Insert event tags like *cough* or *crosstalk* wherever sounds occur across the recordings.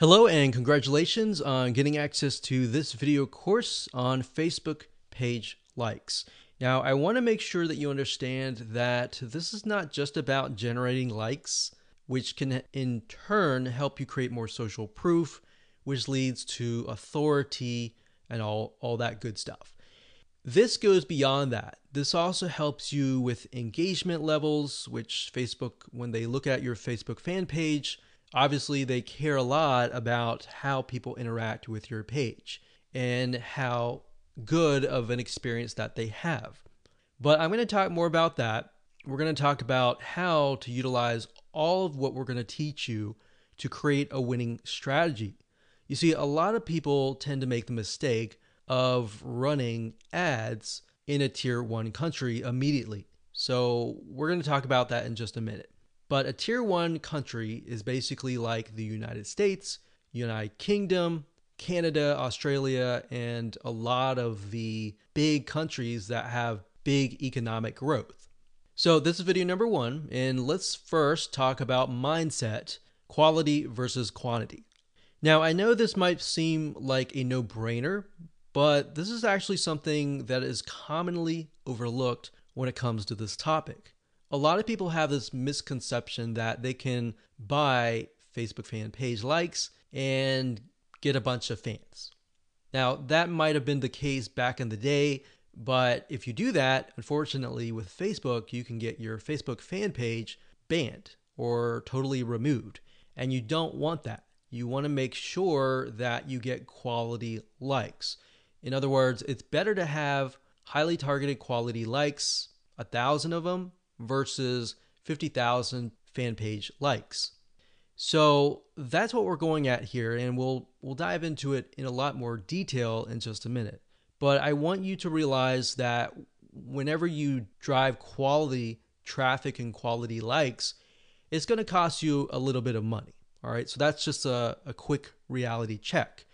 Hello and congratulations on getting access to this video course on Facebook page likes. Now, I want to make sure that you understand that this is not just about generating likes, which can in turn help you create more social proof, which leads to authority and all, all that good stuff. This goes beyond that. This also helps you with engagement levels, which Facebook, when they look at your Facebook fan page, obviously they care a lot about how people interact with your page and how good of an experience that they have. But I'm going to talk more about that. We're going to talk about how to utilize all of what we're going to teach you to create a winning strategy. You see, a lot of people tend to make the mistake of running ads in a tier one country immediately. So, we're going to talk about that in just a minute. But a tier one country is basically like the United States, United Kingdom, Canada, Australia, and a lot of the big countries that have big economic growth. So, this is video number one, and let's first talk about mindset quality versus quantity. Now, I know this might seem like a no brainer, but this is actually something that is commonly overlooked when it comes to this topic a lot of people have this misconception that they can buy Facebook fan page likes and get a bunch of fans. Now, that might have been the case back in the day, but if you do that, unfortunately, with Facebook, you can get your Facebook fan page banned or totally removed. And you don't want that. You want to make sure that you get quality likes. In other words, it's better to have highly targeted quality likes, a thousand of them, versus 50,000 fan page likes. So that's what we're going at here, and we'll we'll dive into it in a lot more detail in just a minute. But I want you to realize that whenever you drive quality traffic and quality likes, it's going to cost you a little bit of money. All right, so that's just a, a quick reality check.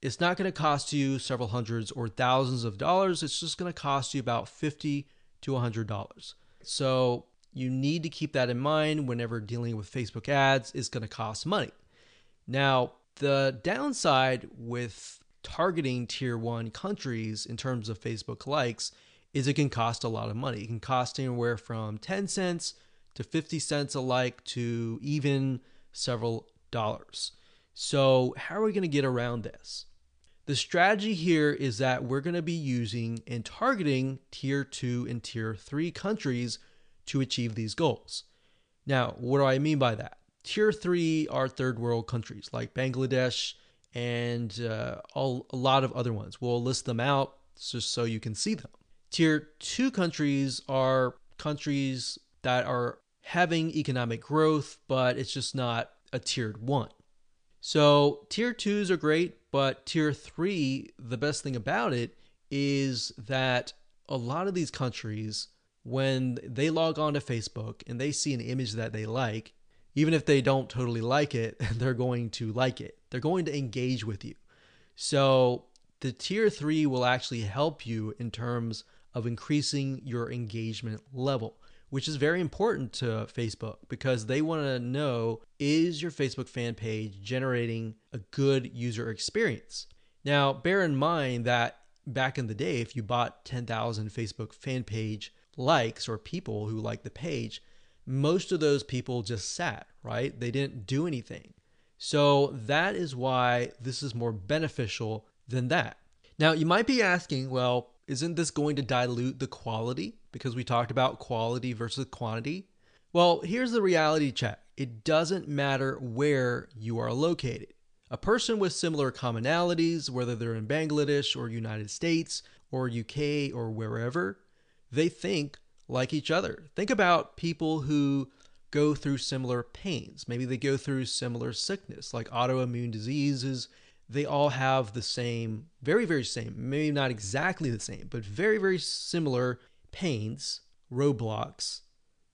It's not going to cost you several hundreds or thousands of dollars. It's just going to cost you about 50 to a $100. So you need to keep that in mind whenever dealing with Facebook ads. It's going to cost money. Now, the downside with targeting tier one countries in terms of Facebook likes is it can cost a lot of money. It can cost anywhere from 10 cents to 50 cents a like to even several dollars. So, how are we going to get around this? The strategy here is that we're going to be using and targeting tier two and tier three countries to achieve these goals. Now, what do I mean by that? Tier three are third world countries like Bangladesh and uh, all, a lot of other ones. We'll list them out just so you can see them. Tier two countries are countries that are having economic growth, but it's just not a tiered one. So tier twos are great, but tier three, the best thing about it is that a lot of these countries, when they log on to Facebook and they see an image that they like, even if they don't totally like it, *laughs* they're going to like it. They're going to engage with you. So the tier three will actually help you in terms of increasing your engagement level which is very important to Facebook because they want to know is your Facebook fan page generating a good user experience? Now, bear in mind that back in the day, if you bought 10,000 Facebook fan page likes or people who like the page, most of those people just sat, right? They didn't do anything. So that is why this is more beneficial than that. Now, you might be asking, well, isn't this going to dilute the quality? Because we talked about quality versus quantity. Well, here's the reality check it doesn't matter where you are located. A person with similar commonalities, whether they're in Bangladesh or United States or UK or wherever, they think like each other. Think about people who go through similar pains. Maybe they go through similar sickness, like autoimmune diseases they all have the same, very, very same, maybe not exactly the same, but very, very similar pains, roadblocks,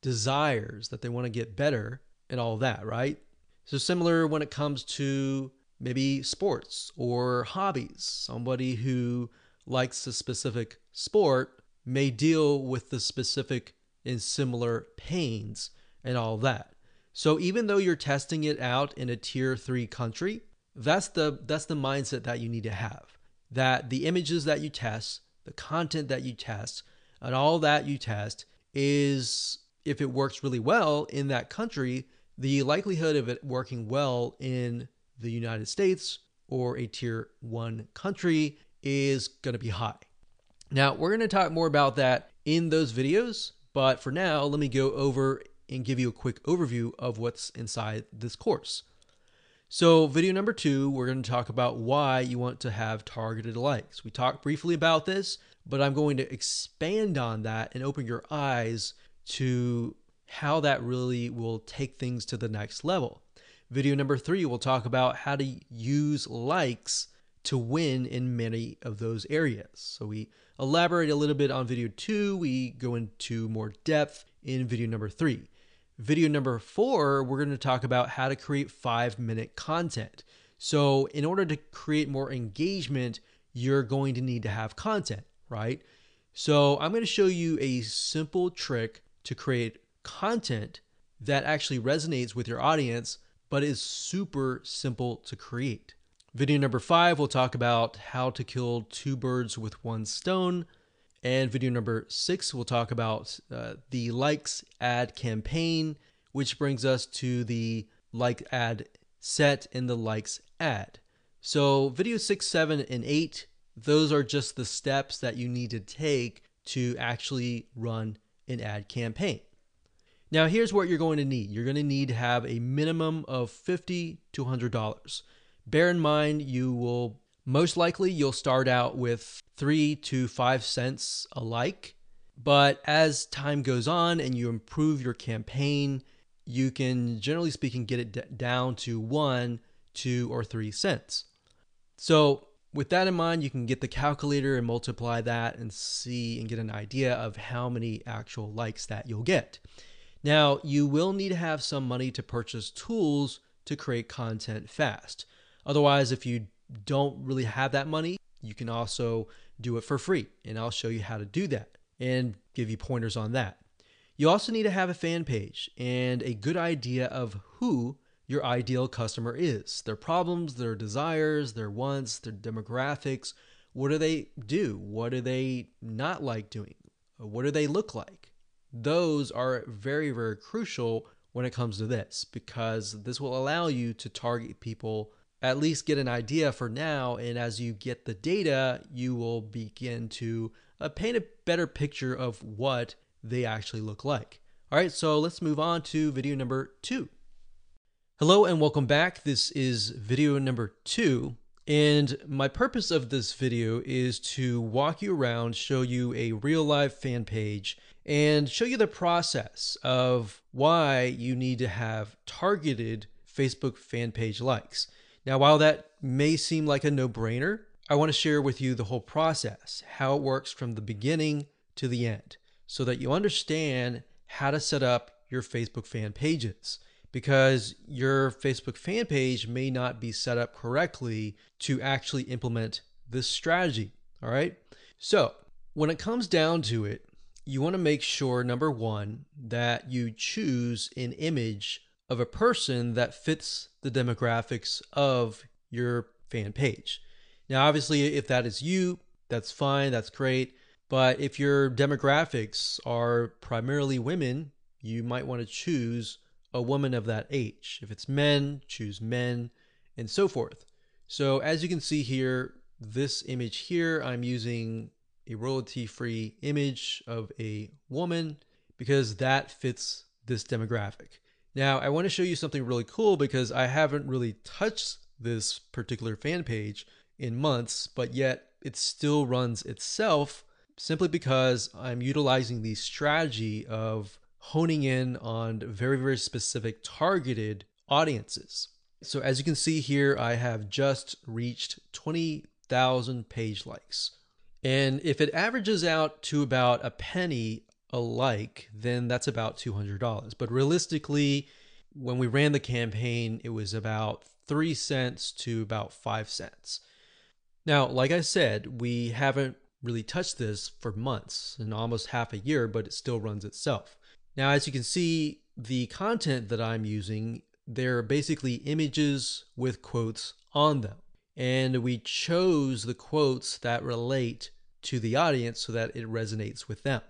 desires that they want to get better, and all that, right? So, similar when it comes to maybe sports or hobbies. Somebody who likes a specific sport may deal with the specific and similar pains and all that. So, even though you're testing it out in a tier three country, That's the that's the mindset that you need to have. That the images that you test, the content that you test, and all that you test is if it works really well in that country, the likelihood of it working well in the United States or a tier 1 country is going to be high. Now, we're going to talk more about that in those videos, but for now, let me go over and give you a quick overview of what's inside this course. So, video number two, we're going to talk about why you want to have targeted likes. We talked briefly about this, but I'm going to expand on that and open your eyes to how that really will take things to the next level. Video number three, we'll talk about how to use likes to win in many of those areas. So, we elaborate a little bit on video two, we go into more depth in video number three. Video number four, we're going to talk about how to create five minute content. So, in order to create more engagement, you're going to need to have content, right? So, I'm going to show you a simple trick to create content that actually resonates with your audience, but is super simple to create. Video number five, we'll talk about how to kill two birds with one stone. And video number six, we'll talk about uh, the likes ad campaign, which brings us to the like ad set and the likes ad. So, video six, seven, and eight, those are just the steps that you need to take to actually run an ad campaign. Now, here's what you're going to need you're going to need to have a minimum of 50 to $100. Bear in mind, you will most likely, you'll start out with three to five cents a like. But as time goes on and you improve your campaign, you can, generally speaking, get it down to one, two, or three cents. So, with that in mind, you can get the calculator and multiply that and see and get an idea of how many actual likes that you'll get. Now, you will need to have some money to purchase tools to create content fast. Otherwise, if you don't really have that money, you can also do it for free. And I'll show you how to do that and give you pointers on that. You also need to have a fan page and a good idea of who your ideal customer is their problems, their desires, their wants, their demographics. What do they do? What do they not like doing? What do they look like? Those are very, very crucial when it comes to this because this will allow you to target people at least get an idea for now. And as you get the data, you will begin to uh, paint a better picture of what they actually look like. All right, so let's move on to video number two. Hello and welcome back. This is video number two. And my purpose of this video is to walk you around, show you a real live fan page, and show you the process of why you need to have targeted Facebook fan page likes. Now, while that may seem like a no brainer, I want to share with you the whole process, how it works from the beginning to the end, so that you understand how to set up your Facebook fan pages. Because your Facebook fan page may not be set up correctly to actually implement this strategy. All right. So, when it comes down to it, you want to make sure number one, that you choose an image of a person that fits the demographics of your fan page. Now, obviously, if that is you, that's fine, that's great. But if your demographics are primarily women, you might want to choose a woman of that age. If it's men, choose men, and so forth. So, as you can see here, this image here, I'm using a royalty free image of a woman because that fits this demographic. Now, I want to show you something really cool because I haven't really touched this particular fan page in months, but yet it still runs itself simply because I'm utilizing the strategy of honing in on very, very specific targeted audiences. So, as you can see here, I have just reached 20,000 page likes. And if it averages out to about a penny alike, then that's about $200. But realistically, when we ran the campaign, it was about three cents to about five cents. Now, like I said, we haven't really touched this for months and almost half a year, but it still runs itself. Now, as you can see, the content that I'm using they're basically images with quotes on them. And we chose the quotes that relate to the audience so that it resonates with them.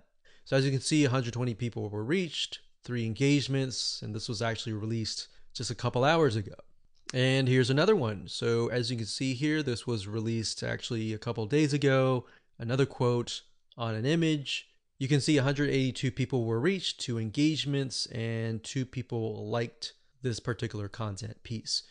So as you can see, 120 people were reached, three engagements, and this was actually released just a couple hours ago. And here's another one. So as you can see here, this was released actually a couple days ago. Another quote on an image. You can see 182 people were reached, two engagements, and two people liked this particular content piece.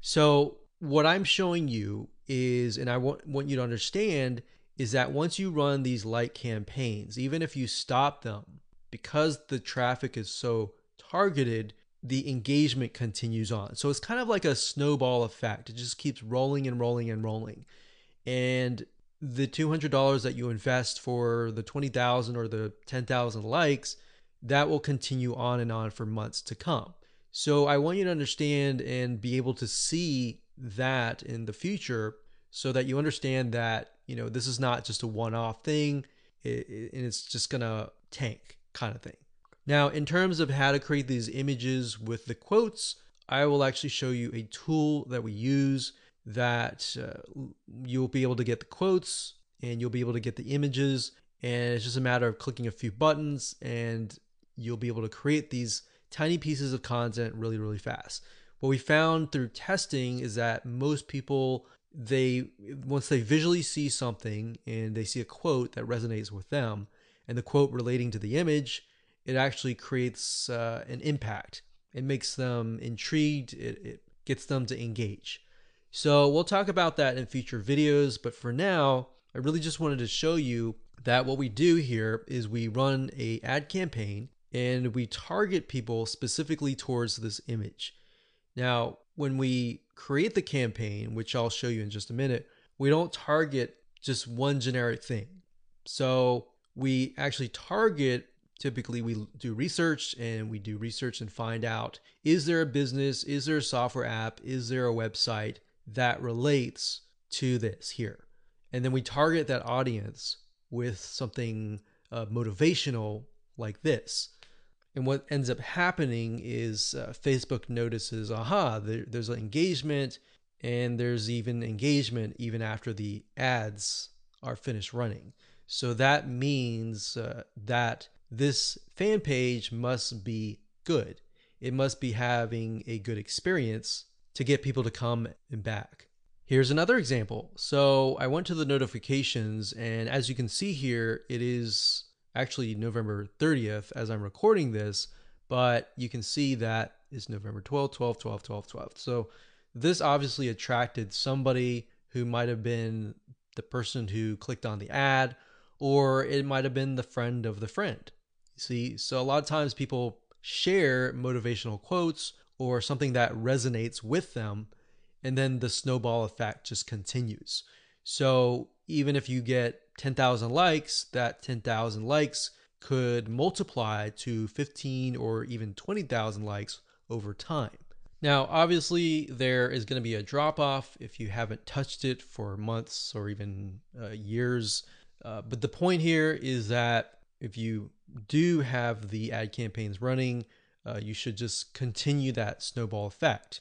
So what I'm showing you is, and I want, want you to understand, is that once you run these light campaigns, even if you stop them, because the traffic is so targeted, the engagement continues on. So it's kind of like a snowball effect. It just keeps rolling and rolling and rolling. And the $200 that you invest for the 20,000 or the 10,000 likes, that will continue on and on for months to come. So I want you to understand and be able to see that in the future so that you understand that, you know, this is not just a one-off thing it, it, and it's just going to tank kind of thing. Now, in terms of how to create these images with the quotes, I will actually show you a tool that we use that uh, you'll be able to get the quotes and you'll be able to get the images. And it's just a matter of clicking a few buttons and you'll be able to create these tiny pieces of content really, really fast. What we found through testing is that most people, they once they visually see something and they see a quote that resonates with them, and the quote relating to the image, it actually creates uh, an impact. It makes them intrigued. It, it gets them to engage. So we'll talk about that in future videos, but for now, I really just wanted to show you that what we do here is we run a ad campaign and we target people specifically towards this image. Now, when we create the campaign, which I'll show you in just a minute, we don't target just one generic thing. So we actually target typically we do research and we do research and find out is there a business, is there a software app, is there a website that relates to this here. And then we target that audience with something uh, motivational like this. And what ends up happening is uh, Facebook notices, aha, there, there's an engagement, and there's even engagement even after the ads are finished running. So that means uh, that this fan page must be good. It must be having a good experience to get people to come and back. Here's another example. So I went to the notifications, and as you can see here, it is actually November 30th as I'm recording this, but you can see that is November 12, 12, 12, 12, 12. So this obviously attracted somebody who might have been the person who clicked on the ad, or it might have been the friend of the friend. See, so a lot of times people share motivational quotes or something that resonates with them, and then the snowball effect just continues. So even if you get 10,000 likes, that 10,000 likes could multiply to 15 or even 20,000 likes over time. Now, obviously, there is going to be a drop off if you haven't touched it for months or even uh, years. Uh, but the point here is that if you do have the ad campaigns running, uh, you should just continue that snowball effect.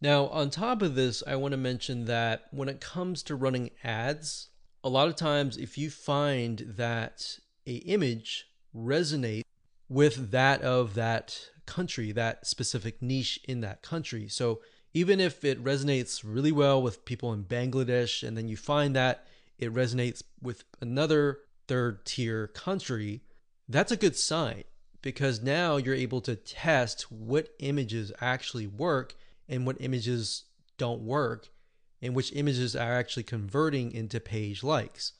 Now, on top of this, I want to mention that when it comes to running ads, a lot of times if you find that a image resonates with that of that country, that specific niche in that country. So even if it resonates really well with people in Bangladesh, and then you find that it resonates with another third tier country, that's a good sign because now you're able to test what images actually work and what images don't work and which images are actually converting into page likes.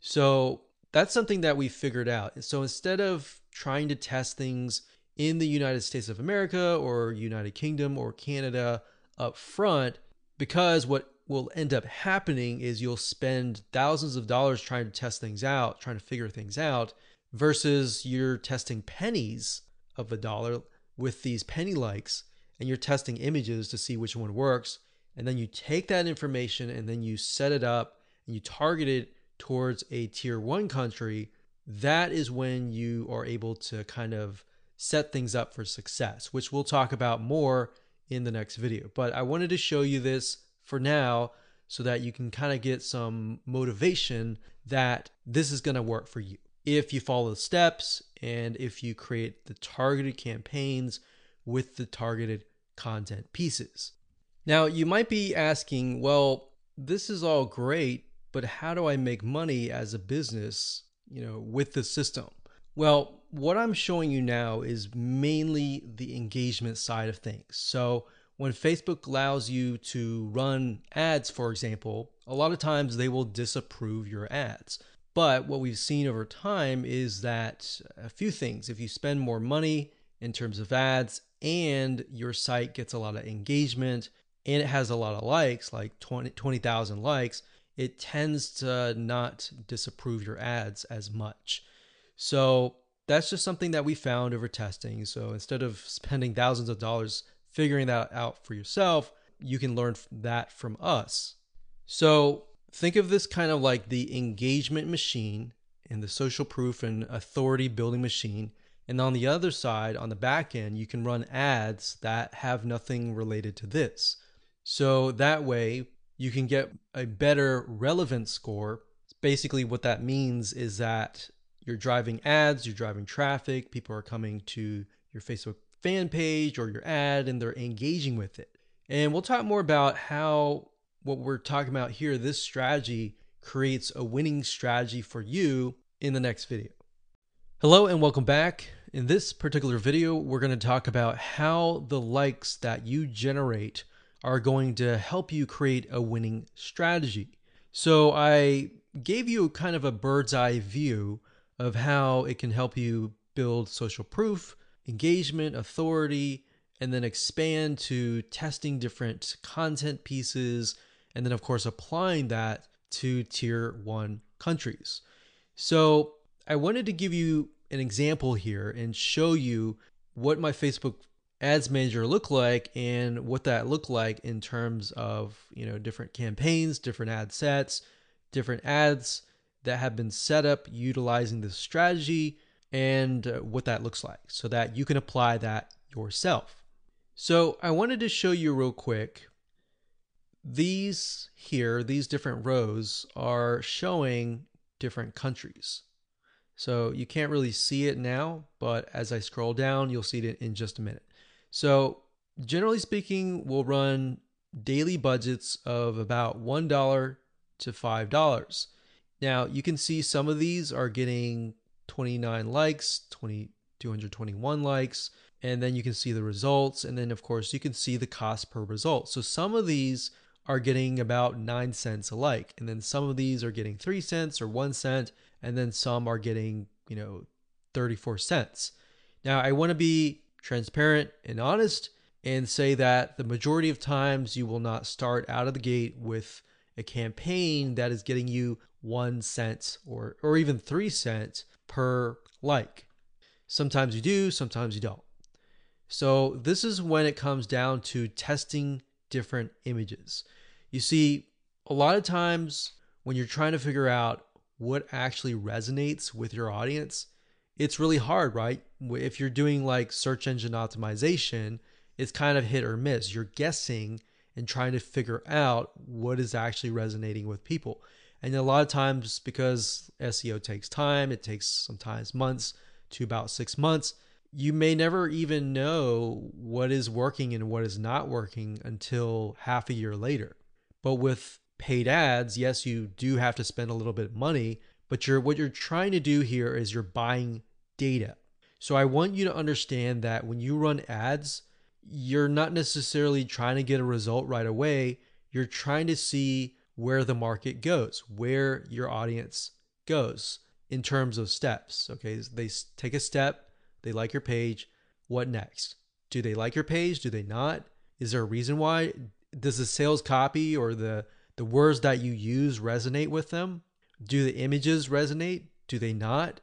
So that's something that we figured out. So instead of trying to test things in the United States of America or United Kingdom or Canada up front, because what will end up happening is you'll spend thousands of dollars trying to test things out, trying to figure things out, versus you're testing pennies of a dollar with these penny likes and you're testing images to see which one works. And then you take that information and then you set it up and you target it towards a tier one country. That is when you are able to kind of set things up for success, which we'll talk about more in the next video. But I wanted to show you this for now so that you can kind of get some motivation that this is going to work for you. If you follow the steps and if you create the targeted campaigns with the targeted content pieces. Now, you might be asking, well, this is all great, but how do I make money as a business, you know, with the system? Well, what I'm showing you now is mainly the engagement side of things. So, when Facebook allows you to run ads, for example, a lot of times they will disapprove your ads. But what we've seen over time is that a few things, if you spend more money in terms of ads and your site gets a lot of engagement and it has a lot of likes, like 20,000 20, likes, it tends to not disapprove your ads as much. So that's just something that we found over testing. So instead of spending thousands of dollars figuring that out for yourself, you can learn that from us. So think of this kind of like the engagement machine and the social proof and authority building machine. And on the other side, on the back end, you can run ads that have nothing related to this. So that way, you can get a better relevance score. Basically, what that means is that you're driving ads, you're driving traffic, people are coming to your Facebook fan page or your ad and they're engaging with it. And we'll talk more about how what we're talking about here, this strategy creates a winning strategy for you in the next video. Hello and welcome back. In this particular video, we're going to talk about how the likes that you generate are going to help you create a winning strategy. So I gave you kind of a bird's eye view of how it can help you build social proof, engagement, authority, and then expand to testing different content pieces, and then, of course, applying that to tier one countries. So, I wanted to give you an example here and show you what my Facebook ads manager look like and what that looked like in terms of you know different campaigns different ad sets different ads that have been set up utilizing this strategy and uh, what that looks like so that you can apply that yourself. So I wanted to show you real quick. These here, these different rows are showing different countries. So you can't really see it now, but as I scroll down, you'll see it in just a minute. So generally speaking, we'll run daily budgets of about $1 to $5. Now you can see some of these are getting 29 likes, 20, 221 likes, and then you can see the results. And then of course you can see the cost per result. So some of these are getting about nine cents a like. And then some of these are getting three cents or one cent. And then some are getting, you know, 34 cents. Now I want to be transparent and honest and say that the majority of times you will not start out of the gate with a campaign that is getting you one cent or, or even three cents per like. Sometimes you do, sometimes you don't. So, this is when it comes down to testing different images. You see, a lot of times when you're trying to figure out what actually resonates with your audience, it's really hard, right? If you're doing like search engine optimization, it's kind of hit or miss. You're guessing and trying to figure out what is actually resonating with people. And a lot of times, because SEO takes time, it takes sometimes months to about six months, you may never even know what is working and what is not working until half a year later. But with paid ads, yes, you do have to spend a little bit of money, but you're what you're trying to do here is you're buying data. So I want you to understand that when you run ads, you're not necessarily trying to get a result right away. You're trying to see where the market goes, where your audience goes in terms of steps. Okay, they take a step, they like your page. What next? Do they like your page? Do they not? Is there a reason why? Does the sales copy or the the words that you use resonate with them? Do the images resonate? Do they not?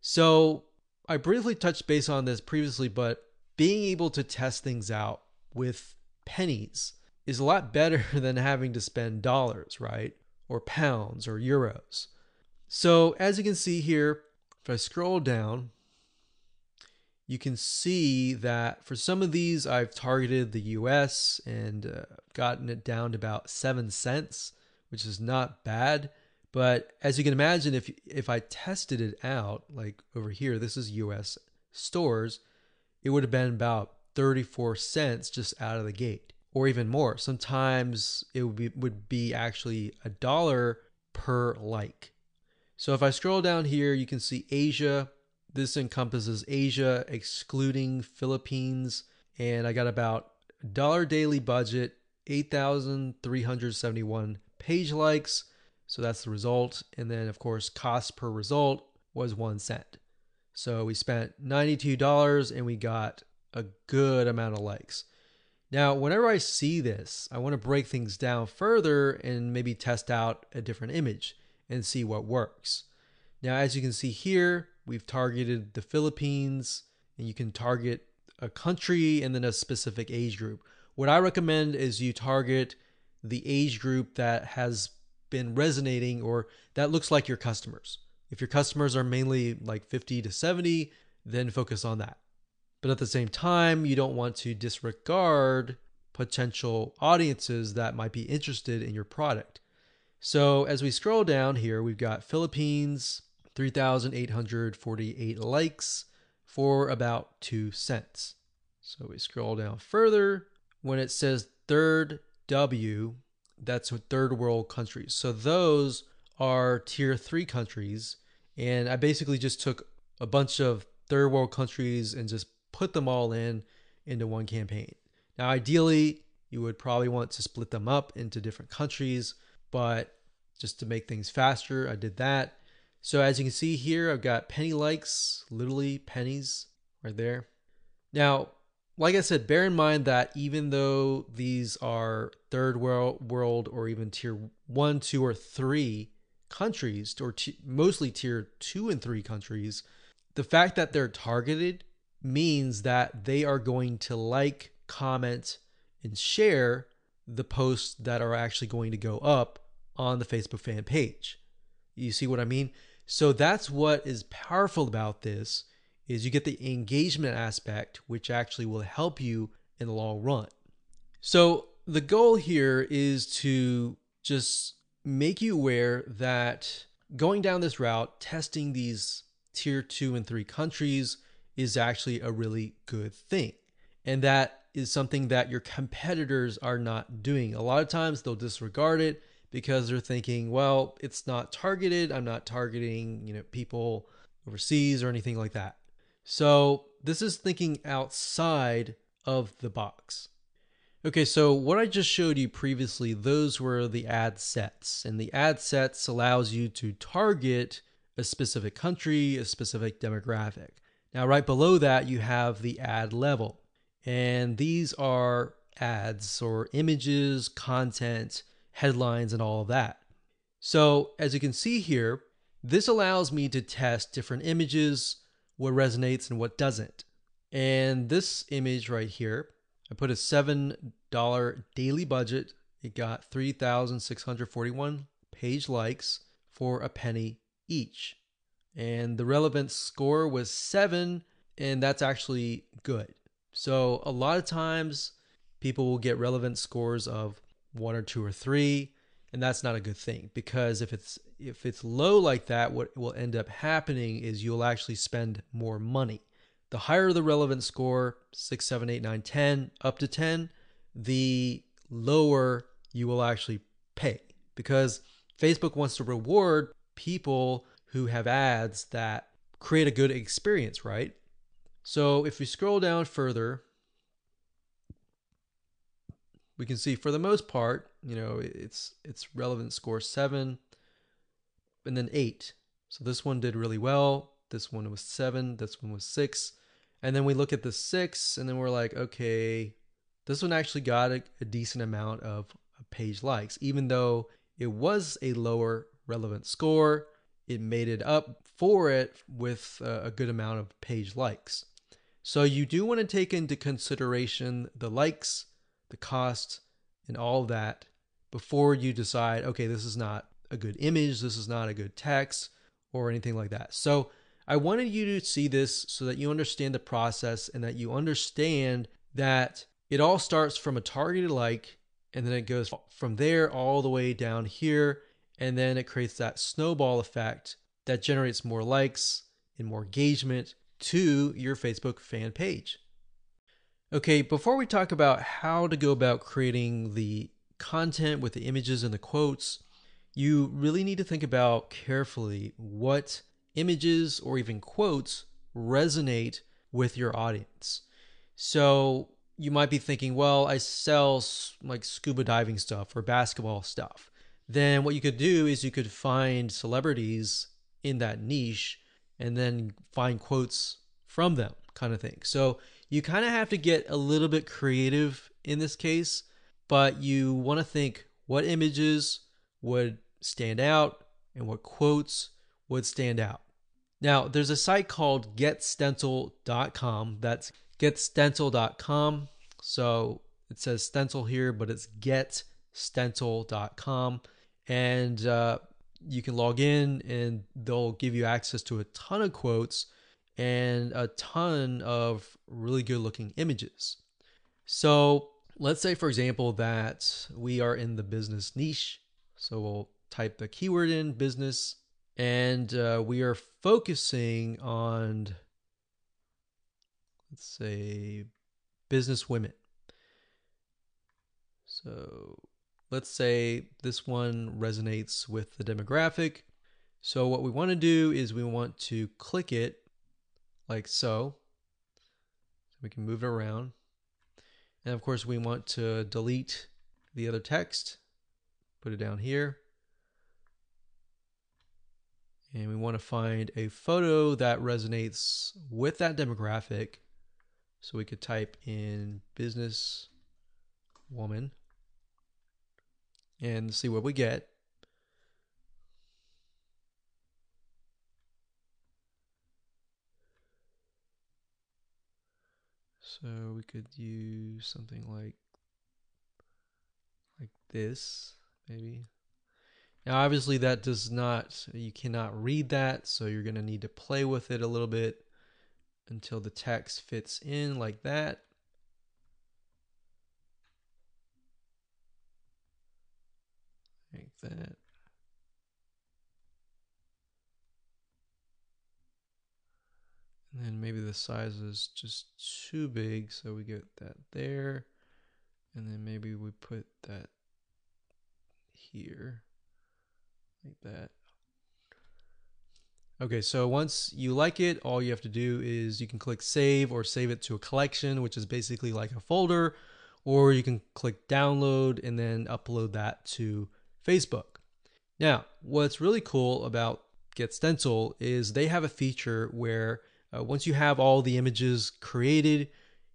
So I briefly touched base on this previously, but being able to test things out with pennies is a lot better *laughs* than having to spend dollars, right? Or pounds or euros. So, as you can see here, if I scroll down, you can see that for some of these, I've targeted the US and uh, gotten it down to about seven cents, which is not bad. But as you can imagine, if if I tested it out, like over here, this is US stores, it would have been about 34 cents just out of the gate, or even more. Sometimes it would be would be actually a dollar per like. So if I scroll down here, you can see Asia this encompasses Asia, excluding Philippines, and I got about dollar daily budget, 8,371 page likes. So that's the result. And then, of course, cost per result was one cent. So we spent $92 and we got a good amount of likes. Now, whenever I see this, I want to break things down further and maybe test out a different image and see what works. Now, as you can see here, we've targeted the Philippines, and you can target a country and then a specific age group. What I recommend is you target the age group that has been resonating or that looks like your customers. If your customers are mainly like 50 to 70, then focus on that. But at the same time, you don't want to disregard potential audiences that might be interested in your product. So as we scroll down here, we've got Philippines, 3,848 likes for about 2 cents. So we scroll down further. When it says third W, that's third world countries. So those are tier three countries. And I basically just took a bunch of third world countries and just put them all in into one campaign. Now, ideally, you would probably want to split them up into different countries, but just to make things faster, I did that. So as you can see here, I've got penny likes, literally pennies right there. Now, like I said, bear in mind that even though these are third world, world or even tier one, two, or three countries, or t- mostly tier two and three countries, the fact that they're targeted means that they are going to like, comment, and share the posts that are actually going to go up on the Facebook fan page. You see what I mean? So that's what is powerful about this is you get the engagement aspect which actually will help you in the long run. So the goal here is to just make you aware that going down this route, testing these tier 2 and 3 countries is actually a really good thing. And that is something that your competitors are not doing. A lot of times they'll disregard it because they're thinking, well, it's not targeted. I'm not targeting, you know, people overseas or anything like that. So this is thinking outside of the box. Okay, so what I just showed you previously, those were the ad sets. And the ad sets allows you to target a specific country, a specific demographic. Now, right below that, you have the ad level. And these are ads or images, content headlines, and all of that. So, as you can see here, this allows me to test different images, what resonates and what doesn't. And this image right here, I put a $7 daily budget. It got 3,641 page likes for a penny each. And the relevance score was seven, and that's actually good. So, a lot of times people will get relevance scores of one or two or three and that's not a good thing because if it's if it's low like that what will end up happening is you'll actually spend more money. The higher the relevant score 6 7 8 9 10 up to 10 the lower you will actually pay. Because facebook wants to reward people who have ads that create a good experience right? So if we scroll down further we can see for the most part, you know, it's it's relevant score seven, and then eight. So this one did really well. This one was seven. This one was six. And then we look at the six, and then we're like, okay, this one actually got a, a decent amount of page likes, even though it was a lower relevant score. It made it up for it with a, good amount of page likes. So you do want to take into consideration the likes the cost, and all that before you decide, okay, this is not a good image, this is not a good text, or anything like that. So I wanted you to see this so that you understand the process and that you understand that it all starts from a targeted like and then it goes from there all the way down here and then it creates that snowball effect that generates more likes and more engagement to your Facebook fan page. Okay, before we talk about how to go about creating the content with the images and the quotes, you really need to think about carefully what images or even quotes resonate with your audience. So you might be thinking, well, I sell like scuba diving stuff or basketball stuff. Then what you could do is you could find celebrities in that niche and then find quotes from them, kind of thing. So you kind of have to get a little bit creative in this case, but you want to think what images would stand out and what quotes would stand out. Now, there's a site called getstencil.com. That's getstencil.com. So it says stencil here, but it's getstencil.com. And uh, you can log in and they'll give you access to a ton of quotes and a ton of really good looking images. So let's say, for example, that we are in the business niche. So we'll type the keyword in business and uh, we are focusing on, let's say, business women. So let's say this one resonates with the demographic. So what we want to do is we want to click it like so. So we can move it around. And of course we want to delete the other text, put it down here. And we want to find a photo that resonates with that demographic. So we could type in business woman and see what we get. So we could use something like like this, maybe. Now obviously that does not you cannot read that, so you're going to need to play with it a little bit until the text fits in like that. Like that. And then maybe the size is just too big, so we get that there. And then maybe we put that here, like that. Okay, so once you like it, all you have to do is you can click save or save it to a collection, which is basically like a folder, or you can click download and then upload that to Facebook. Now, what's really cool about Get Stencil is they have a feature where uh, once you have all the images created,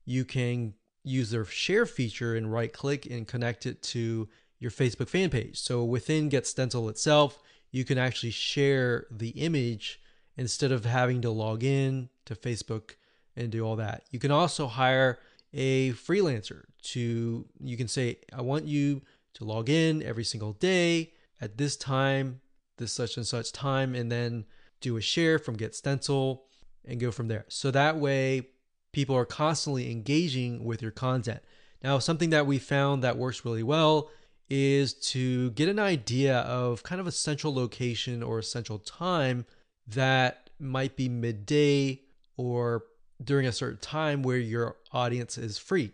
you can use their share feature and right click and connect it to your Facebook fan page. So within Get Stencil itself, you can actually share the image instead of having to log in to Facebook and do all that. You can also hire a freelancer to you can say I want you to log in every single day at this time, this such and such time and then do a share from Get Stencil and go from there. So that way, people are constantly engaging with your content. Now, something that we found that works really well is to get an idea of kind of a central location or a central time that might be midday or during a certain time where your audience is free,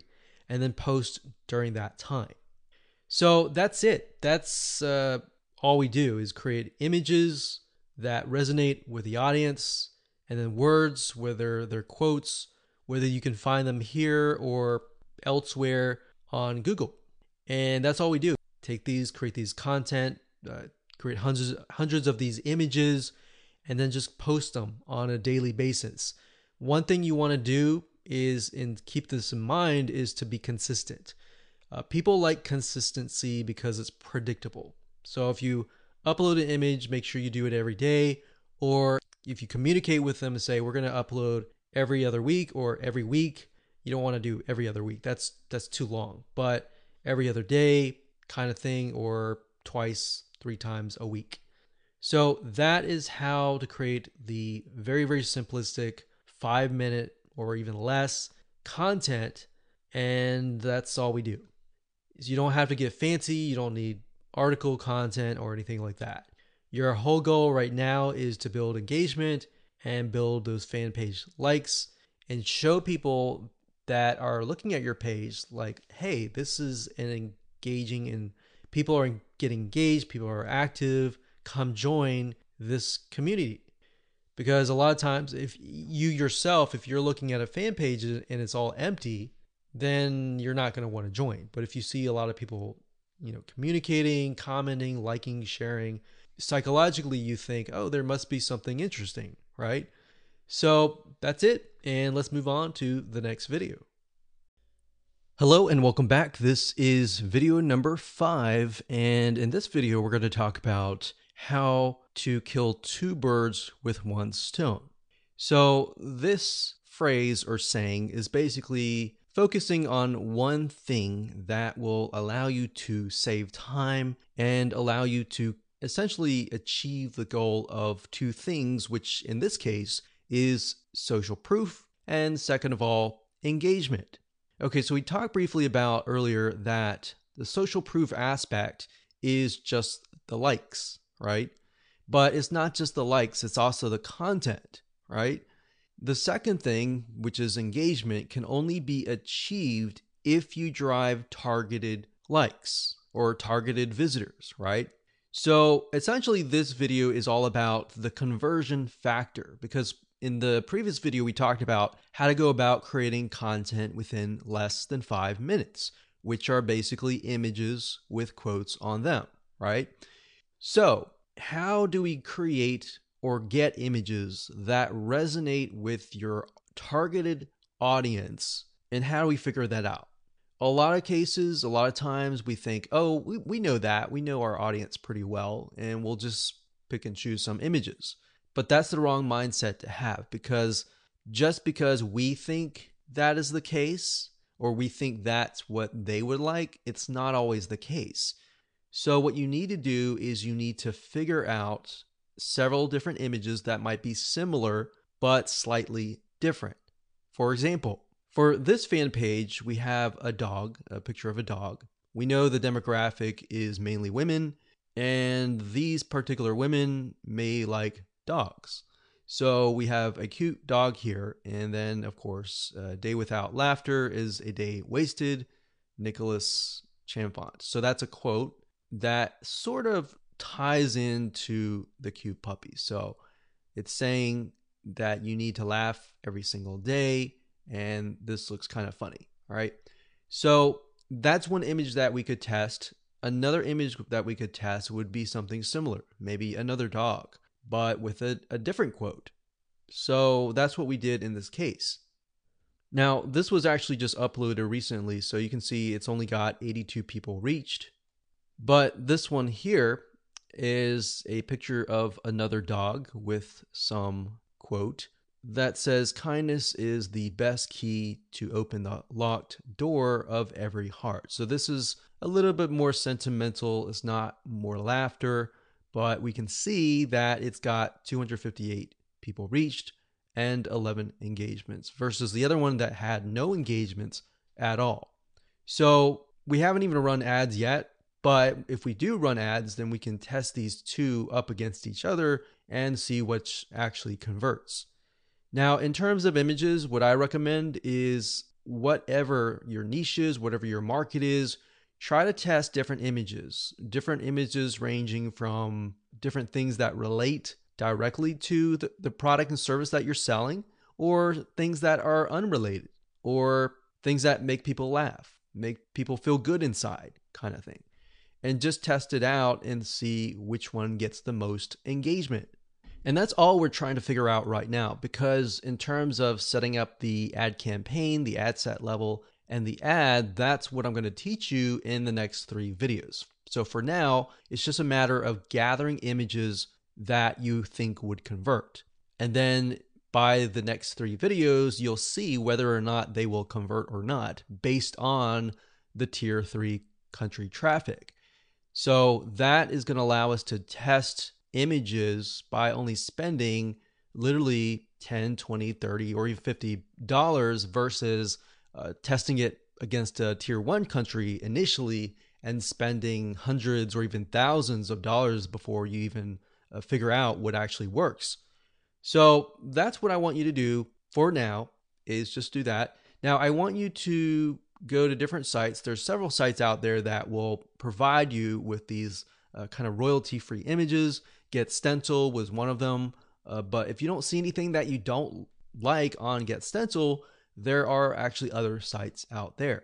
and then post during that time. So that's it. That's uh, all we do is create images that resonate with the audience and then words, whether they're quotes, whether you can find them here or elsewhere on Google. And that's all we do. Take these, create these content, uh, create hundreds hundreds of these images, and then just post them on a daily basis. One thing you want to do is, and keep this in mind, is to be consistent. Uh, people like consistency because it's predictable. So if you upload an image, make sure you do it every day, or if you communicate with them and say we're going to upload every other week or every week, you don't want to do every other week. That's that's too long. But every other day kind of thing or twice, three times a week. So that is how to create the very, very simplistic five minute or even less content. And that's all we do. You don't have to get fancy. You don't need article content or anything like that. Your whole goal right now is to build engagement and build those fan page likes and show people that are looking at your page like, hey, this is an engaging and people are getting engaged, people are active, come join this community. Because a lot of times, if you yourself, if you're looking at a fan page and it's all empty, then you're not going to want to join. But if you see a lot of people, you know, communicating, commenting, liking, sharing, psychologically you think, oh, there must be something interesting, right? So that's it. And let's move on to the next video. Hello and welcome back. This is video number five. And in this video, we're going to talk about how to kill two birds with one stone. So this phrase or saying is basically focusing on one thing that will allow you to save time and allow you to essentially achieve the goal of two things, which in this case is social proof and second of all, engagement. Okay, so we talked briefly about earlier that the social proof aspect is just the likes, right? But it's not just the likes, it's also the content, right? The second thing, which is engagement, can only be achieved if you drive targeted likes or targeted visitors, right? So essentially, this video is all about the conversion factor because in the previous video, we talked about how to go about creating content within less than five minutes, which are basically images with quotes on them, right? So, how do we create or get images that resonate with your targeted audience? And how do we figure that out? A lot of cases, a lot of times we think, oh, we, we know that. We know our audience pretty well, and we'll just pick and choose some images. But that's the wrong mindset to have because just because we think that is the case or we think that's what they would like, it's not always the case. So, what you need to do is you need to figure out several different images that might be similar but slightly different. For example, for this fan page, we have a dog, a picture of a dog. We know the demographic is mainly women, and these particular women may like dogs. So we have a cute dog here, and then of course, a day without laughter is a day wasted. Nicholas Chamfort. So that's a quote that sort of ties into the cute puppy. So it's saying that you need to laugh every single day, and this looks kind of funny. All right. So that's one image that we could test. Another image that we could test would be something similar, maybe another dog but with a, a different quote. So that's what we did in this case. Now, this was actually just uploaded recently, so you can see it's only got 82 people reached. But this one here is a picture of another dog with some quote that says, Kindness is the best key to open the locked door of every heart. So this is a little bit more sentimental. It's not more laughter but we can see that it's got 258 people reached and 11 engagements versus the other one that had no engagements at all. So we haven't even run ads yet, but if we do run ads, then we can test these two up against each other and see which actually converts. Now, in terms of images, what I recommend is whatever your niche is, whatever your market is, try to test different images, different images ranging from different things that relate directly to the, the product and service that you're selling, or things that are unrelated, or things that make people laugh, make people feel good inside, kind of thing. And just test it out and see which one gets the most engagement. And that's all we're trying to figure out right now because, in terms of setting up the ad campaign, the ad set level, and the ad, that's what I'm going to teach you in the next three videos. So for now, it's just a matter of gathering images that you think would convert. And then by the next three videos, you'll see whether or not they will convert or not based on the tier three country traffic. So that is going to allow us to test images by only spending literally 10, 20, 30, or even 50 dollars versus uh, testing it against a tier one country initially and spending hundreds or even thousands of dollars before you even uh, figure out what actually works. So that's what I want you to do for now is just do that. Now I want you to go to different sites. There's several sites out there that will provide you with these uh, kind of royalty free images. Get Stencil was one of them. Uh, but if you don't see anything that you don't like on Get Stencil, there are actually other sites out there.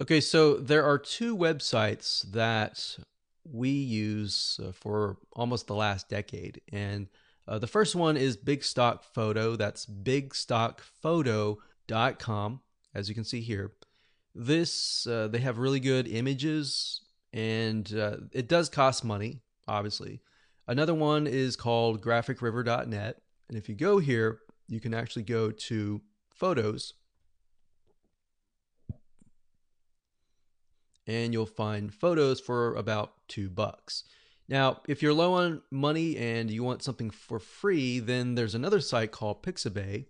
Okay, so there are two websites that we use uh, for almost the last decade. And uh, the first one is Big Stock Photo. That's bigstockphoto.com, as you can see here. This, uh, they have really good images, and uh, it does cost money, obviously. Another one is called graphicriver.net. And if you go here, you can actually go to photos and you'll find photos for about two bucks. Now, if you're low on money and you want something for free, then there's another site called pixabay.com.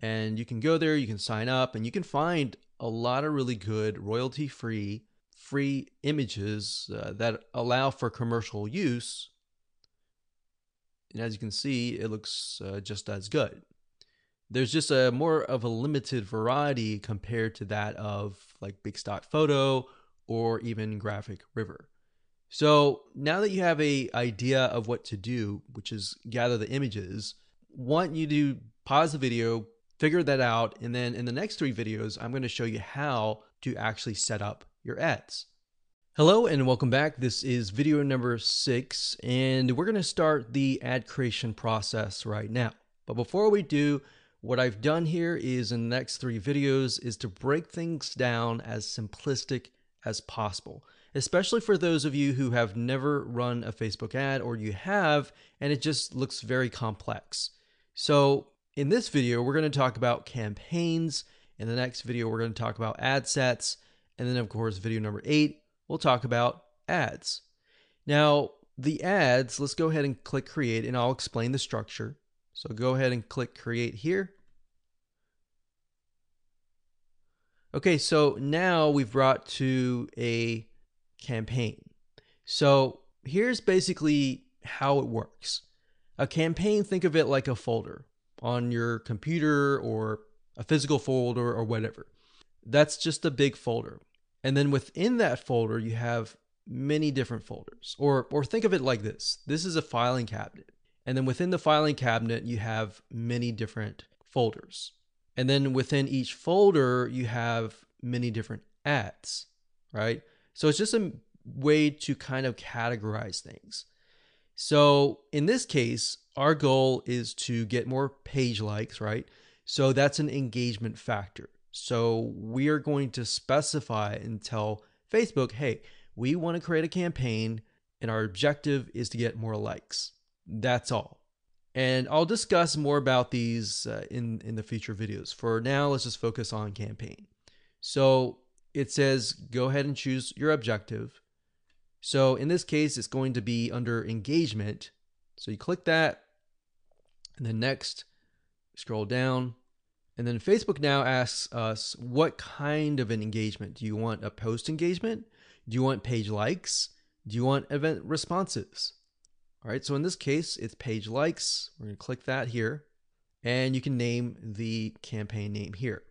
And you can go there, you can sign up, and you can find a lot of really good royalty free free images uh, that allow for commercial use. And as you can see, it looks uh, just as good there's just a more of a limited variety compared to that of like big stock photo or even graphic river. So now that you have a idea of what to do which is gather the images want you to pause the video figure that out and then in the next three videos i'm going to show you how to actually set up your ads. Hello and welcome back. This is video number six and we're going to start the ad creation process right now. But before we do what I've done here is in the next three videos is to break things down as simplistic as possible, especially for those of you who have never run a Facebook ad or you have and it just looks very complex. So in this video, we're going to talk about campaigns. In the next video, we're going to talk about ad sets. And then of course, video number eight, we'll talk about ads. Now, the ads, let's go ahead and click create and I'll explain the structure. So go ahead and click create here. Okay, so now we've brought to a campaign. So here's basically how it works. A campaign, think of it like a folder on your computer or a physical folder or whatever. That's just a big folder. And then within that folder, you have many different folders. Or, or think of it like this this is a filing cabinet. And then within the filing cabinet, you have many different folders. And then within each folder, you have many different ads, right? So it's just a way to kind of categorize things. So in this case, our goal is to get more page likes, right? So that's an engagement factor. So we are going to specify and tell Facebook, hey, we want to create a campaign and our objective is to get more likes. That's all. And I'll discuss more about these uh, in, in the future videos. For now, let's just focus on campaign. So it says go ahead and choose your objective. So in this case, it's going to be under engagement. So you click that, and then next, scroll down. And then Facebook now asks us what kind of an engagement? Do you want a post engagement? Do you want page likes? Do you want event responses? All right, so in this case, it's page likes. We're going to click that here, and you can name the campaign name here.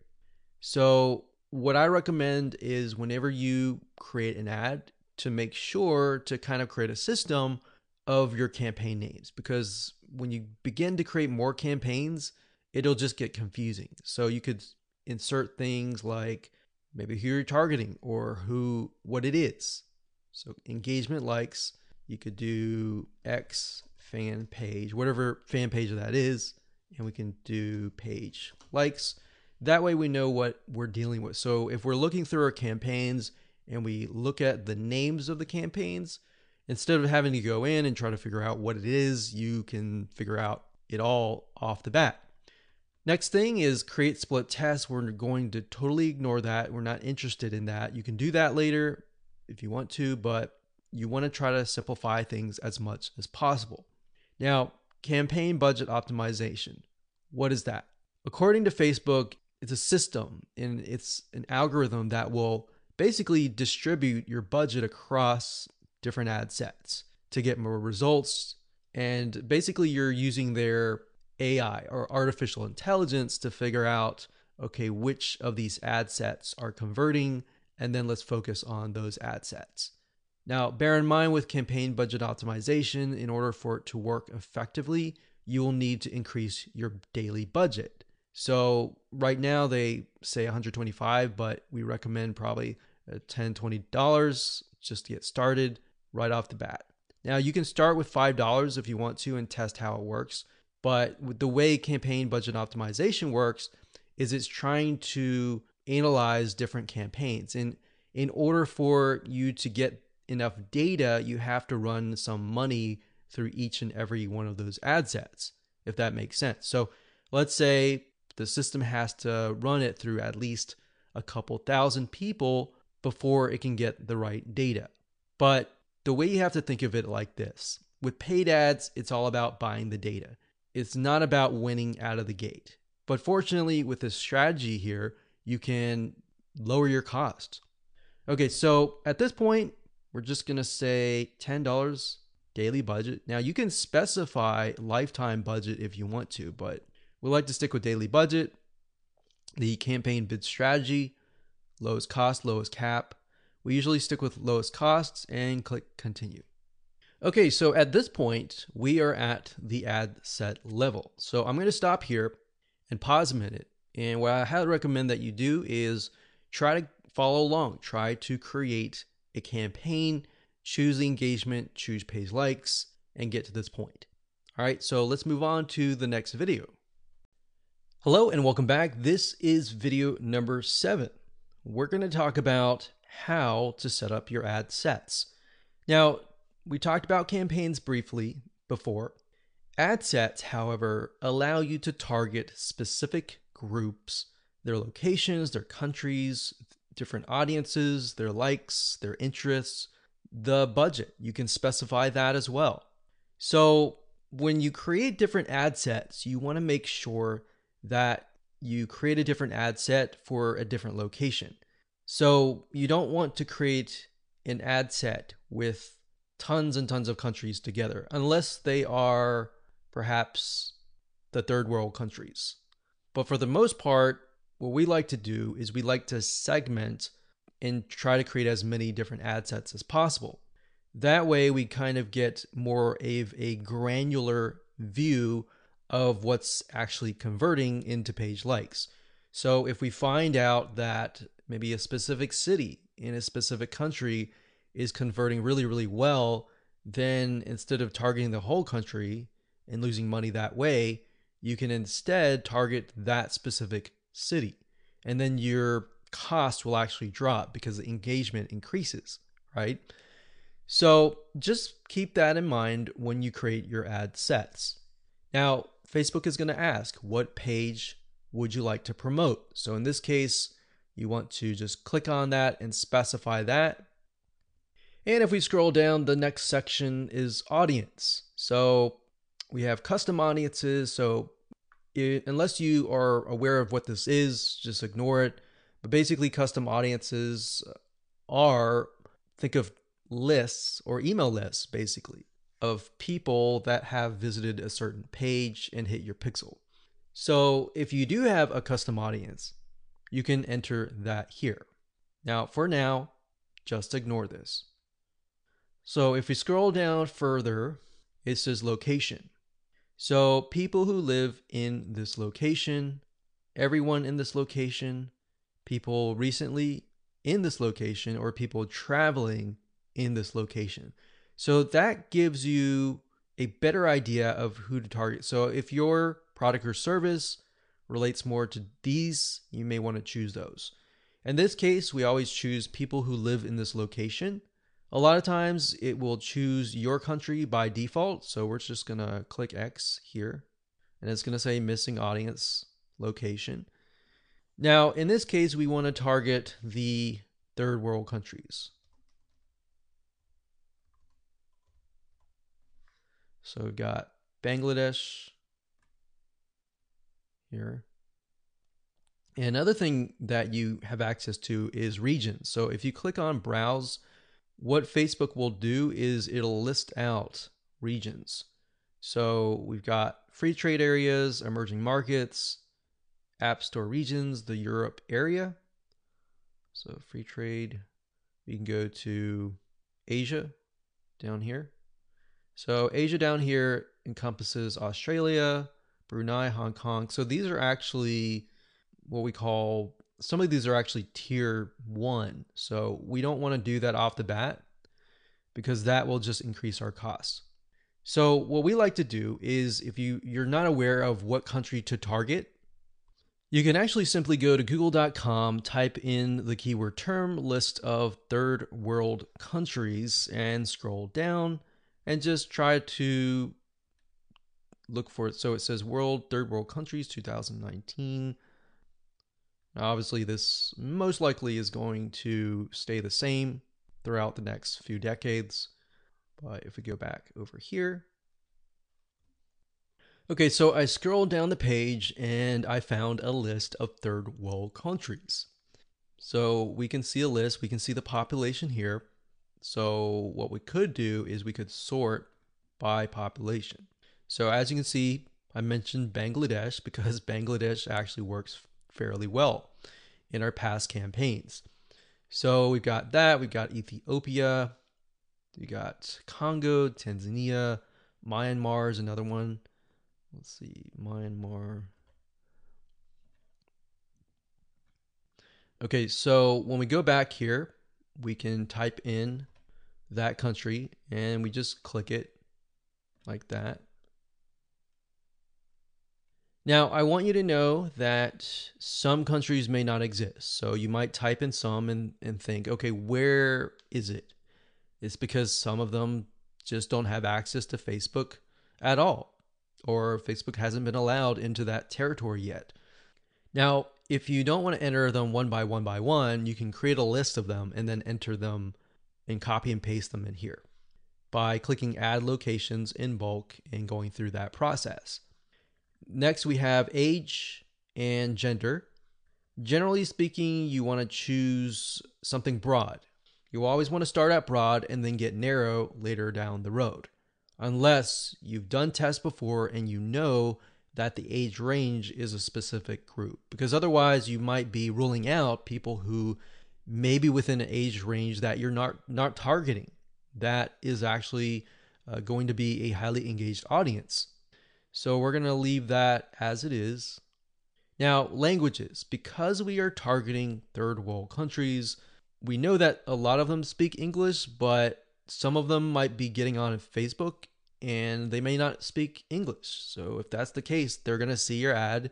So, what I recommend is whenever you create an ad, to make sure to kind of create a system of your campaign names because when you begin to create more campaigns, it'll just get confusing. So, you could insert things like maybe who you're targeting or who what it is. So, engagement likes you could do X fan page, whatever fan page that is, and we can do page likes. That way we know what we're dealing with. So if we're looking through our campaigns and we look at the names of the campaigns, instead of having to go in and try to figure out what it is, you can figure out it all off the bat. Next thing is create split tests. We're going to totally ignore that. We're not interested in that. You can do that later if you want to, but you want to try to simplify things as much as possible. Now, campaign budget optimization. What is that? According to Facebook, it's a system and it's an algorithm that will basically distribute your budget across different ad sets to get more results. And basically, you're using their AI or artificial intelligence to figure out okay, which of these ad sets are converting, and then let's focus on those ad sets. Now, bear in mind with campaign budget optimization, in order for it to work effectively, you will need to increase your daily budget. So, right now they say 125, but we recommend probably uh, $10, $20 just to get started right off the bat. Now, you can start with $5 if you want to and test how it works. But the way campaign budget optimization works is it's trying to analyze different campaigns. And in order for you to get enough data, you have to run some money through each and every one of those ad sets, if that makes sense. So let's say the system has to run it through at least a couple thousand people before it can get the right data. But the way you have to think of it like this with paid ads, it's all about buying the data. It's not about winning out of the gate. But fortunately, with this strategy here, you can lower your costs. Okay, so at this point, we're just going to say $10 daily budget. Now, you can specify lifetime budget if you want to, but we like to stick with daily budget. The campaign bid strategy, lowest cost, lowest cap. We usually stick with lowest costs and click continue. Okay, so at this point, we are at the ad set level. So I'm going to stop here and pause a minute. And what I highly recommend that you do is try to follow along, try to create a campaign, choose the engagement, choose page likes, and get to this point. All right, so let's move on to the next video. Hello and welcome back. This is video number seven. We're going to talk about how to set up your ad sets. Now, we talked about campaigns briefly before. Ad sets, however, allow you to target specific groups, their locations, their countries, different audiences, their likes, their interests, the budget. You can specify that as well. So, when you create different ad sets, you want to make sure that you create a different ad set for a different location. So, you don't want to create an ad set with tons and tons of countries together, unless they are perhaps the third world countries. But for the most part, what we like to do is we like to segment and try to create as many different ad sets as possible. That way, we kind of get more of a granular view of what's actually converting into page likes. So, if we find out that maybe a specific city in a specific country is converting really, really well, then instead of targeting the whole country and losing money that way, you can instead target that specific city. And then your cost will actually drop because the engagement increases, right? So just keep that in mind when you create your ad sets. Now, Facebook is going to ask, what page would you like to promote? So in this case, you want to just click on that and specify that. And if we scroll down, the next section is audience. So we have custom audiences. So unless you are aware of what this is, just ignore it. But basically, custom audiences are think of lists or email lists, basically, of people that have visited a certain page and hit your pixel. So if you do have a custom audience, you can enter that here. Now, for now, just ignore this. So if we scroll down further, it says location. So people who live in this location, everyone in this location, people recently in this location, or people traveling in this location. So that gives you a better idea of who to target. So if your product or service relates more to these, you may want to choose those. In this case, we always choose people who live in this location a lot of times it will choose your country by default. So we're just going to click X here and it's going to say missing audience location. Now, in this case, we want to target the third world countries. So we've got Bangladesh here. Another thing that you have access to is regions. So if you click on browse, what Facebook will do is it'll list out regions. So we've got free trade areas, emerging markets, app store regions, the Europe area. So free trade, we can go to Asia down here. So Asia down here encompasses Australia, Brunei, Hong Kong. So these are actually what we call some of these are actually tier one. So we don't want to do that off the bat because that will just increase our costs. So what we like to do is if you you're not aware of what country to target, you can actually simply go to google.com, type in the keyword term list of third world countries and scroll down and just try to look for it. So it says world third world countries 2019. Obviously, this most likely is going to stay the same throughout the next few decades. But if we go back over here, okay, so I scrolled down the page and I found a list of third world countries. So we can see a list, we can see the population here. So what we could do is we could sort by population. So as you can see, I mentioned Bangladesh because *laughs* Bangladesh actually works fairly well in our past campaigns. So we've got that, we've got Ethiopia, we got Congo, Tanzania, Myanmar is another one. Let's see, Myanmar. Okay, so when we go back here, we can type in that country and we just click it like that. Now, I want you to know that some countries may not exist. So you might type in some and, and think, okay, where is it? It's because some of them just don't have access to Facebook at all, or Facebook hasn't been allowed into that territory yet. Now, if you don't want to enter them one by one by one, you can create a list of them and then enter them and copy and paste them in here by clicking add locations in bulk and going through that process. Next, we have age and gender. Generally speaking, you want to choose something broad. You always want to start out broad and then get narrow later down the road, unless you've done tests before and you know that the age range is a specific group. Because otherwise, you might be ruling out people who may be within an age range that you're not not targeting. That is actually uh, going to be a highly engaged audience. So we're going to leave that as it is. Now, languages. Because we are targeting third world countries, we know that a lot of them speak English, but some of them might be getting on Facebook and they may not speak English. So if that's the case, they're going to see your ad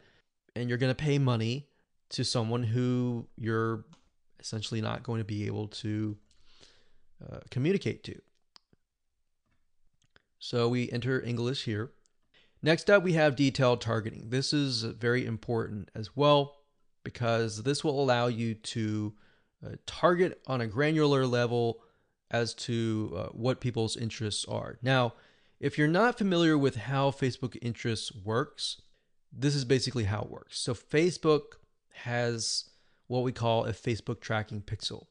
and you're going to pay money to someone who you're essentially not going to be able to uh, communicate to. So we enter English here. Next up, we have detailed targeting. This is very important as well because this will allow you to uh, target on a granular level as to uh, what people's interests are. Now, if you're not familiar with how Facebook interests works, this is basically how it works. So Facebook has what we call a Facebook tracking pixel.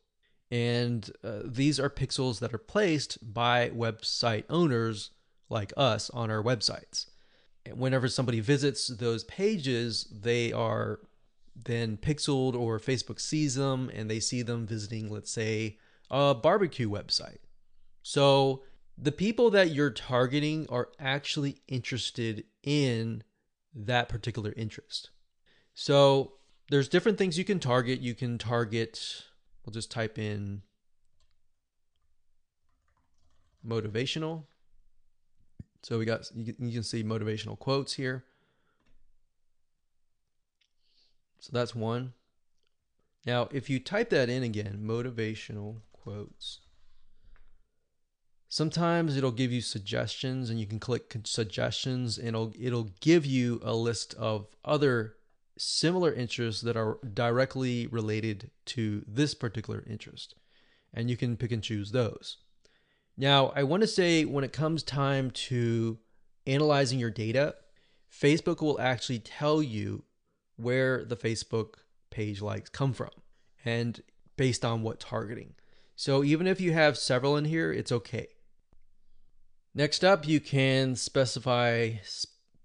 And uh, these are pixels that are placed by website owners like us on our websites whenever somebody visits those pages, they are then pixeled or Facebook sees them and they see them visiting, let's say, a barbecue website. So the people that you're targeting are actually interested in that particular interest. So there's different things you can target. You can target, we'll just type in motivational. So we got, you can see motivational quotes here. So that's one. Now, if you type that in again, motivational quotes, sometimes it'll give you suggestions and you can click suggestions and it'll, it'll give you a list of other similar interests that are directly related to this particular interest. And you can pick and choose those. Now, I want to say when it comes time to analyzing your data, Facebook will actually tell you where the Facebook page likes come from and based on what targeting. So even if you have several in here, it's okay. Next up, you can specify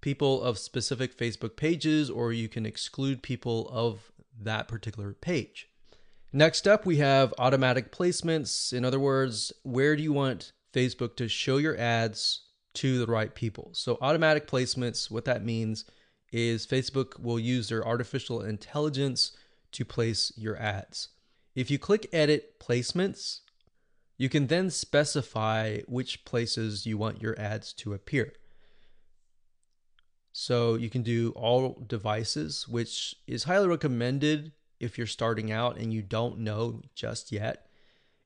people of specific Facebook pages or you can exclude people of that particular page. Next up, we have automatic placements. In other words, where do you want Facebook to show your ads to the right people? So, automatic placements, what that means is Facebook will use their artificial intelligence to place your ads. If you click Edit Placements, you can then specify which places you want your ads to appear. So you can do all devices, which is highly recommended if you're starting out and you don't know just yet.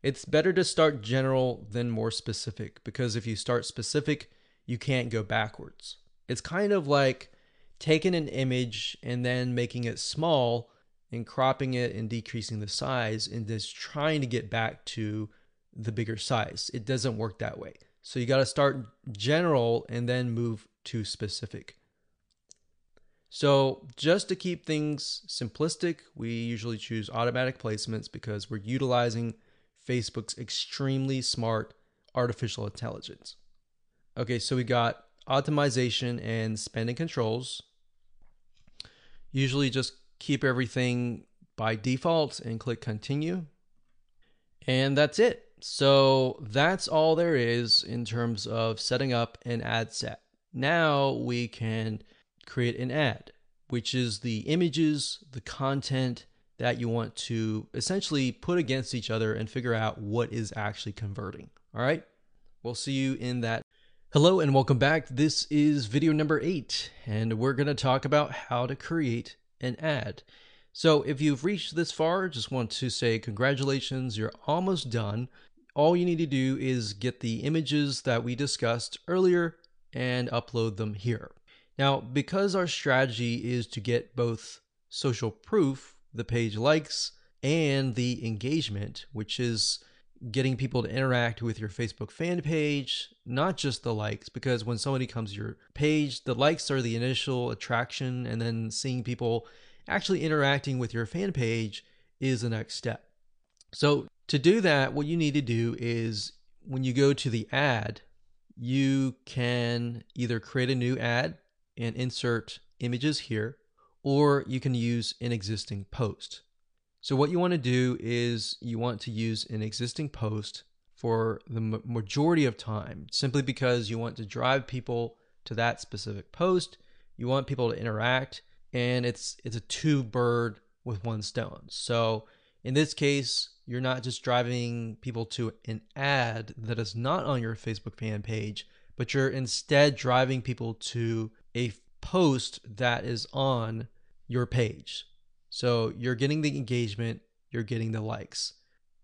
It's better to start general than more specific because if you start specific, you can't go backwards. It's kind of like taking an image and then making it small and cropping it and decreasing the size and just trying to get back to the bigger size. It doesn't work that way. So you got to start general and then move to specific. So, just to keep things simplistic, we usually choose automatic placements because we're utilizing Facebook's extremely smart artificial intelligence. Okay, so we got optimization and spending controls. Usually just keep everything by default and click continue. And that's it. So that's all there is in terms of setting up an ad set. Now we can create an ad, which is the images, the content that you want to essentially put against each other and figure out what is actually converting. All right. We'll see you in that. Hello and welcome back. This is video number eight, and we're going to talk about how to create an ad. So if you've reached this far, just want to say congratulations, you're almost done. All you need to do is get the images that we discussed earlier and upload them here. Now, because our strategy is to get both social proof, the page likes, and the engagement, which is getting people to interact with your Facebook fan page, not just the likes, because when somebody comes to your page, the likes are the initial attraction, and then seeing people actually interacting with your fan page is the next step. So, to do that, what you need to do is when you go to the ad, you can either create a new ad and insert images here, or you can use an existing post. So, what you want to do is you want to use an existing post for the majority of time, simply because you want to drive people to that specific post. You want people to interact, and it's it's a two bird with one stone. So, in this case, you're not just driving people to an ad that is not on your Facebook fan page, but you're instead driving people to a post that is on your page. So you're getting the engagement, you're getting the likes.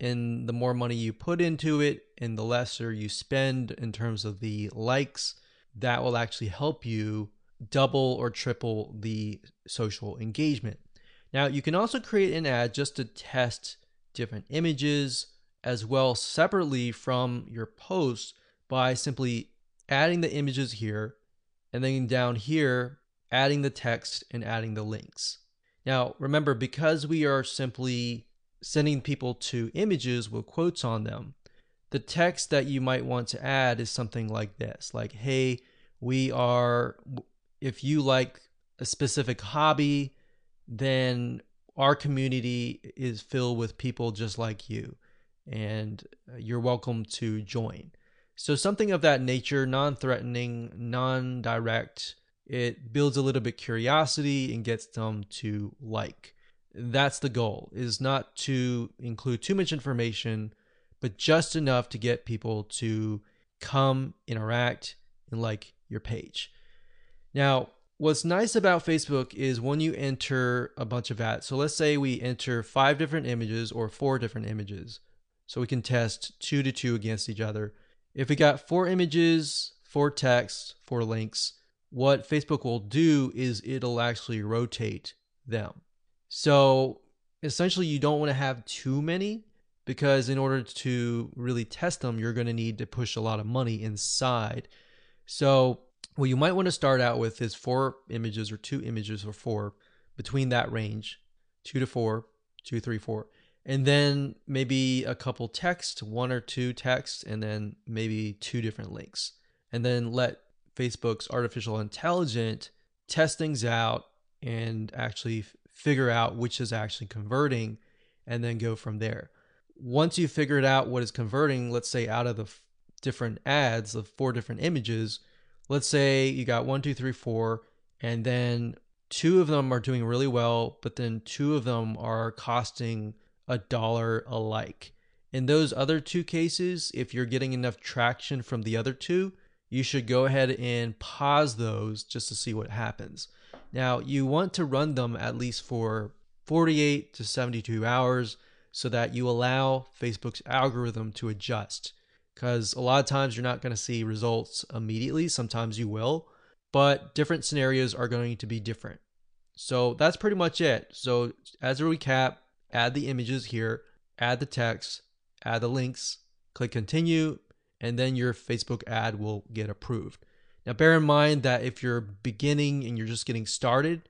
And the more money you put into it and the lesser you spend in terms of the likes, that will actually help you double or triple the social engagement. Now, you can also create an ad just to test different images as well separately from your post by simply adding the images here and then down here adding the text and adding the links. Now, remember, because we are simply sending people to images with quotes on them, the text that you might want to add is something like this like, hey, we are, if you like a specific hobby, then our community is filled with people just like you, and you're welcome to join. So, something of that nature, non threatening, non direct, it builds a little bit curiosity and gets them to like. That's the goal, is not to include too much information, but just enough to get people to come, interact, and like your page. Now, what's nice about Facebook is when you enter a bunch of ads. So let's say we enter five different images or four different images. So we can test two to two against each other. If we got four images, four text, four links, what Facebook will do is it'll actually rotate them. So essentially, you don't want to have too many because in order to really test them, you're going to need to push a lot of money inside. So what you might want to start out with is four images or two images or four between that range, two to four, two, three, four. And then maybe a couple text, one or two text, and then maybe two different links. And then let Facebook's artificial intelligence test things out and actually figure out which is actually converting and then go from there. Once you figured out what is converting, let's say out of the f- different ads of four different images, let's say you got one, two, three, four, and then two of them are doing really well, but then two of them are costing a dollar alike. In those other two cases, if you're getting enough traction from the other two, you should go ahead and pause those just to see what happens. Now, you want to run them at least for 48 to 72 hours so that you allow Facebook's algorithm to adjust. Because a lot of times you're not going to see results immediately, sometimes you will, but different scenarios are going to be different. So that's pretty much it. So, as a recap, add the images here, add the text, add the links, click continue, and then your Facebook ad will get approved. Now, bear in mind that if you're beginning and you're just getting started,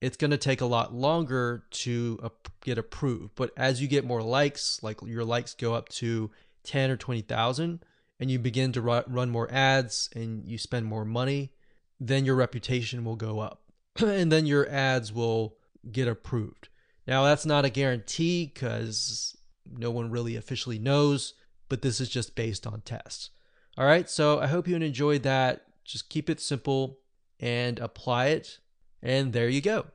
it's going to take a lot longer to get approved. But as you get more likes, like your likes go up to 10 or 20,000, and you begin to run more ads and you spend more money, then your reputation will go up. *clears throat* and then your ads will get approved. Now, that's not a guarantee because no one really officially knows, but this is just based on tests. All right, so I hope you enjoyed that. Just keep it simple and apply it. And there you go.